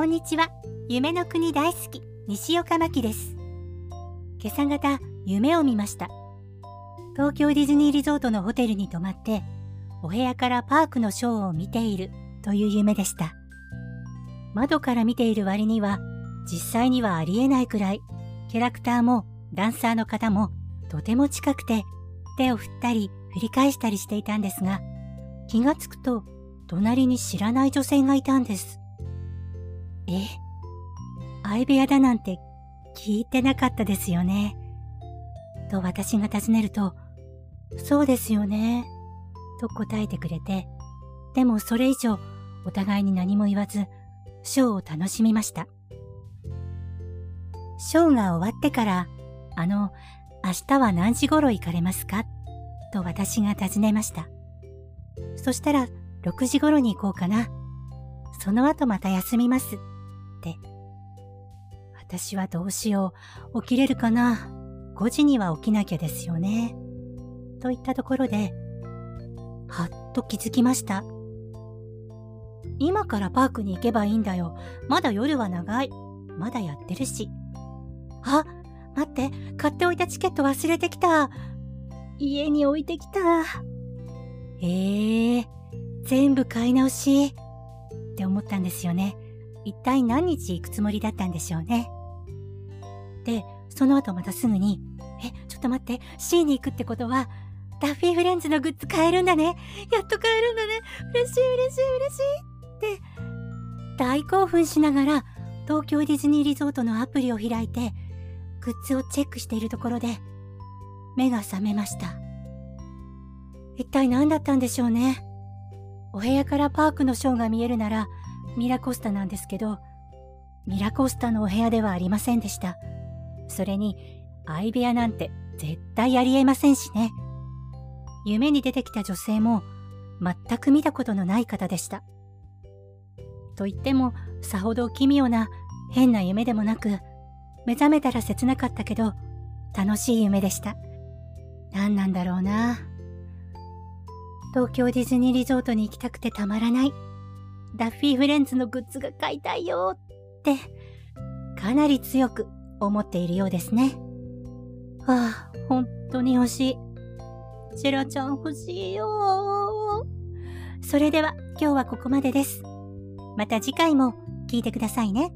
こんにちは。夢の国大好き、西岡真希です。今朝方、夢を見ました。東京ディズニーリゾートのホテルに泊まって、お部屋からパークのショーを見ているという夢でした。窓から見ている割には、実際にはありえないくらい、キャラクターもダンサーの方もとても近くて、手を振ったり振り返したりしていたんですが、気がつくと、隣に知らない女性がいたんです。え相部屋だなんて聞いてなかったですよね。と私が尋ねると、そうですよね。と答えてくれて、でもそれ以上お互いに何も言わず、ショーを楽しみました。ショーが終わってから、あの、明日は何時頃行かれますか？と私が尋ねました。そしたら、6時頃に行こうかな。その後また休みます。私はどうしよう。起きれるかな？5時には起きなきゃですよね。といったところで、はっと気づきました。今からパークに行けばいいんだよ。まだ夜は長い。まだやってるし。あ、待って、買っておいたチケット忘れてきた。家に置いてきた。ええー、全部買い直し。って思ったんですよね。一体何日行くつもりだったんでしょうね。で、その後またすぐに、え、ちょっと待って、C に行くってことは、ダッフィーフレンズのグッズ買えるんだね。やっと買えるんだね。嬉しい嬉しい嬉しいって、大興奮しながら、東京ディズニーリゾートのアプリを開いて、グッズをチェックしているところで、目が覚めました。一体何だったんでしょうね。お部屋からパークのショーが見えるなら、ミラコスタなんですけど、ミラコスタのお部屋ではありませんでした。それに、相部屋なんて絶対ありえませんしね。夢に出てきた女性も全く見たことのない方でした。と言っても、さほど奇妙な変な夢でもなく、目覚めたら切なかったけど、楽しい夢でした。何なんだろうな。東京ディズニーリゾートに行きたくてたまらない。ダッフィーフレンズのグッズが買いたいよって、かなり強く思っているようですね。はあ、本当に欲しい。シロちゃん欲しいよそれでは今日はここまでです。また次回も聞いてくださいね。